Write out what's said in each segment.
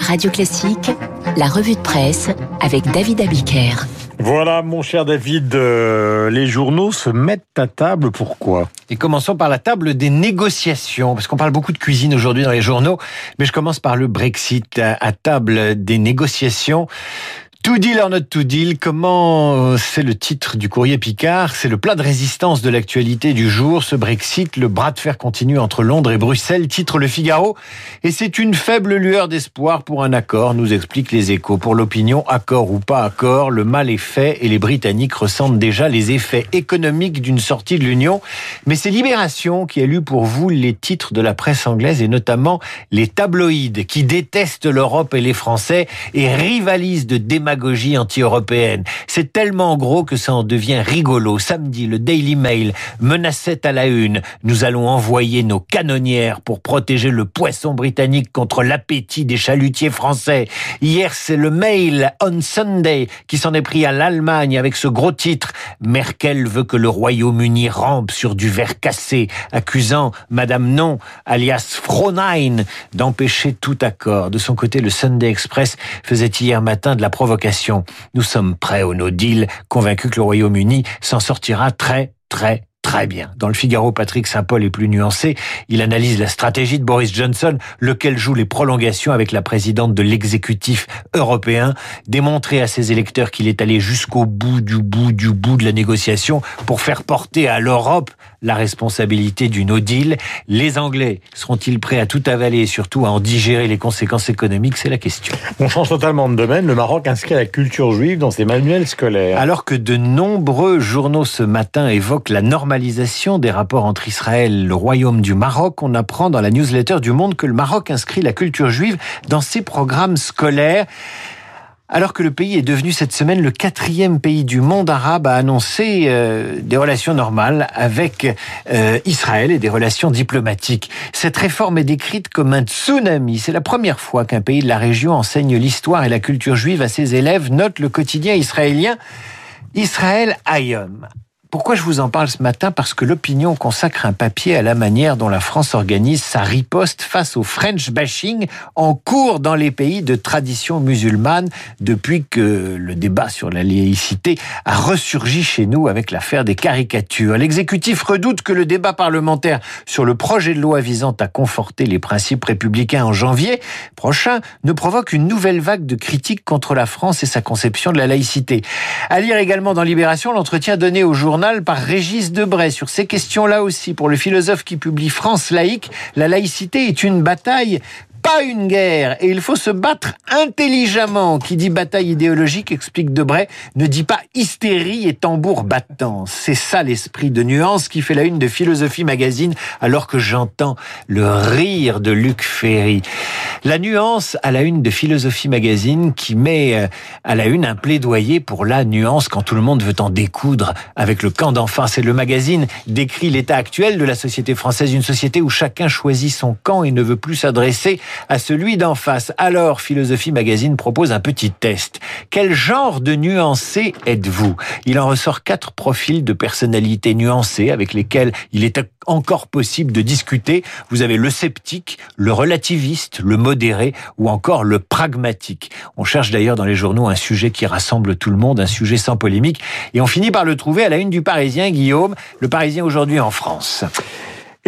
Radio Classique, la revue de presse avec David Abiker. Voilà, mon cher David, euh, les journaux se mettent à table. Pourquoi? Et commençons par la table des négociations, parce qu'on parle beaucoup de cuisine aujourd'hui dans les journaux, mais je commence par le Brexit, à, à table des négociations. To deal or not to deal, comment euh, c'est le titre du courrier Picard? C'est le plat de résistance de l'actualité du jour, ce Brexit, le bras de fer continue entre Londres et Bruxelles, titre Le Figaro, et c'est une faible lueur d'espoir pour un accord, nous expliquent les échos. Pour l'opinion, accord ou pas accord, le mal est fait et les Britanniques ressentent déjà les effets économiques d'une sortie de l'Union. Mais c'est Libération qui a lu pour vous les titres de la presse anglaise et notamment les tabloïds qui détestent l'Europe et les Français et rivalisent de démagogie anti-européenne. C'est tellement gros que ça en devient rigolo. Samedi, le Daily Mail menaçait à la une. Nous allons envoyer nos canonnières pour protéger le poisson britannique contre l'appétit des chalutiers français. Hier, c'est le Mail on Sunday qui s'en est pris à l'Allemagne avec ce gros titre. Merkel veut que le Royaume-Uni rampe sur du verre cassé, accusant Madame Non, alias Fronein, d'empêcher tout accord. De son côté, le Sunday Express faisait hier matin de la provocation nous sommes prêts au no deal, convaincus que le Royaume-Uni s'en sortira très, très, très bien. Dans le Figaro, Patrick Saint-Paul est plus nuancé. Il analyse la stratégie de Boris Johnson, lequel joue les prolongations avec la présidente de l'exécutif européen, démontrer à ses électeurs qu'il est allé jusqu'au bout du bout du bout de la négociation pour faire porter à l'Europe la responsabilité du no deal. Les Anglais seront-ils prêts à tout avaler et surtout à en digérer les conséquences économiques? C'est la question. On change totalement de domaine. Le Maroc inscrit la culture juive dans ses manuels scolaires. Alors que de nombreux journaux ce matin évoquent la normalisation des rapports entre Israël et le Royaume du Maroc, on apprend dans la newsletter du Monde que le Maroc inscrit la culture juive dans ses programmes scolaires. Alors que le pays est devenu cette semaine le quatrième pays du monde arabe à annoncer euh, des relations normales avec euh, Israël et des relations diplomatiques. Cette réforme est décrite comme un tsunami. C'est la première fois qu'un pays de la région enseigne l'histoire et la culture juive à ses élèves, note le quotidien israélien Israël Ayom. Pourquoi je vous en parle ce matin Parce que l'opinion consacre un papier à la manière dont la France organise sa riposte face au French bashing en cours dans les pays de tradition musulmane depuis que le débat sur la laïcité a ressurgi chez nous avec l'affaire des caricatures. L'exécutif redoute que le débat parlementaire sur le projet de loi visant à conforter les principes républicains en janvier prochain ne provoque une nouvelle vague de critiques contre la France et sa conception de la laïcité. À lire également dans Libération l'entretien donné au journal par Régis Debray sur ces questions-là aussi. Pour le philosophe qui publie France laïque, la laïcité est une bataille pas une guerre et il faut se battre intelligemment. Qui dit bataille idéologique, explique Debray, ne dit pas hystérie et tambour battant. C'est ça l'esprit de nuance qui fait la une de Philosophie Magazine alors que j'entends le rire de Luc Ferry. La nuance à la une de Philosophie Magazine qui met euh, à la une un plaidoyer pour la nuance quand tout le monde veut en découdre avec le camp d'enfants. C'est le magazine décrit l'état actuel de la société française, une société où chacun choisit son camp et ne veut plus s'adresser à celui d'en face. Alors, Philosophie Magazine propose un petit test. Quel genre de nuancé êtes-vous? Il en ressort quatre profils de personnalités nuancées avec lesquels il est encore possible de discuter. Vous avez le sceptique, le relativiste, le modéré ou encore le pragmatique. On cherche d'ailleurs dans les journaux un sujet qui rassemble tout le monde, un sujet sans polémique, et on finit par le trouver à la une du Parisien, Guillaume, le Parisien aujourd'hui en France.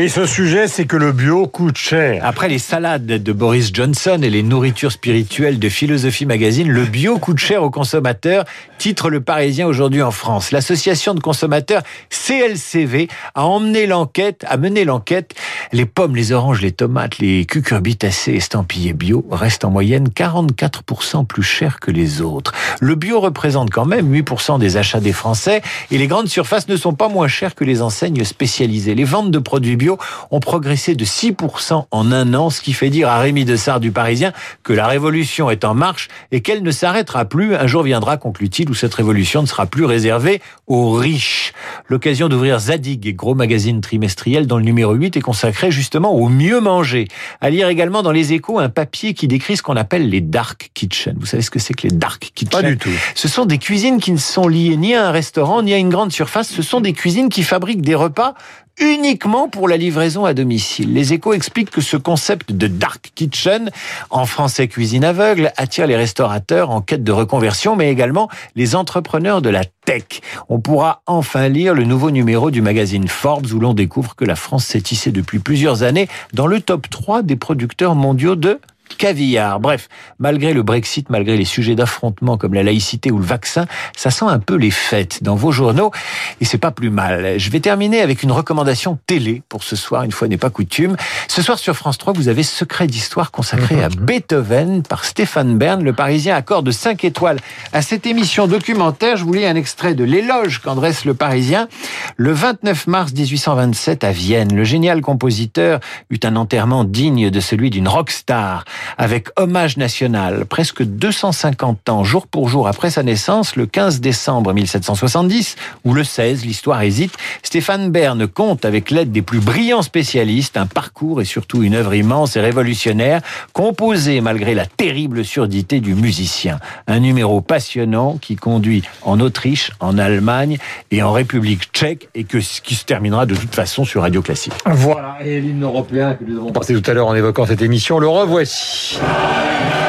Et ce sujet, c'est que le bio coûte cher. Après les salades de Boris Johnson et les nourritures spirituelles de Philosophie Magazine, le bio coûte cher aux consommateurs, titre le Parisien aujourd'hui en France. L'association de consommateurs CLCV a emmené l'enquête, a mené l'enquête. Les pommes, les oranges, les tomates, les cucurbitacées estampillées bio restent en moyenne 44% plus chers que les autres. Le bio représente quand même 8% des achats des Français et les grandes surfaces ne sont pas moins chères que les enseignes spécialisées. Les ventes de produits bio ont progressé de 6% en un an, ce qui fait dire à Rémi Dessart du Parisien que la révolution est en marche et qu'elle ne s'arrêtera plus. Un jour viendra, conclut-il, où cette révolution ne sera plus réservée aux riches. L'occasion d'ouvrir Zadig, gros magazine trimestriel dont le numéro 8 est consacré justement au mieux manger. À lire également dans les échos un papier qui décrit ce qu'on appelle les dark kitchens. Vous savez ce que c'est que les dark kitchens Pas du tout. Ce sont des cuisines qui ne sont liées ni à un restaurant ni à une grande surface. Ce sont des cuisines qui fabriquent des repas uniquement pour la livraison à domicile. Les échos expliquent que ce concept de dark kitchen, en français cuisine aveugle, attire les restaurateurs en quête de reconversion, mais également les entrepreneurs de la tech. On pourra enfin lire le nouveau numéro du magazine Forbes où l'on découvre que la France s'est tissée depuis plusieurs années dans le top 3 des producteurs mondiaux de caviar. Bref, malgré le Brexit, malgré les sujets d'affrontement comme la laïcité ou le vaccin, ça sent un peu les fêtes dans vos journaux et c'est pas plus mal. Je vais terminer avec une recommandation télé pour ce soir, une fois n'est pas coutume. Ce soir sur France 3, vous avez Secret d'histoire consacré à Beethoven par Stéphane Bern. Le Parisien accorde 5 étoiles à cette émission documentaire. Je vous lis un extrait de l'éloge qu'en dresse le Parisien. Le 29 mars 1827 à Vienne, le génial compositeur eut un enterrement digne de celui d'une rockstar avec hommage national, presque 250 ans, jour pour jour après sa naissance, le 15 décembre 1770, ou le 16, l'histoire hésite, Stéphane Bern compte, avec l'aide des plus brillants spécialistes, un parcours et surtout une œuvre immense et révolutionnaire, composée malgré la terrible surdité du musicien. Un numéro passionnant qui conduit en Autriche, en Allemagne et en République tchèque, et que, qui se terminera de toute façon sur Radio Classique. Voilà, et l'hymne européen que nous avons passé tout à l'heure en évoquant cette émission, le revoici. China!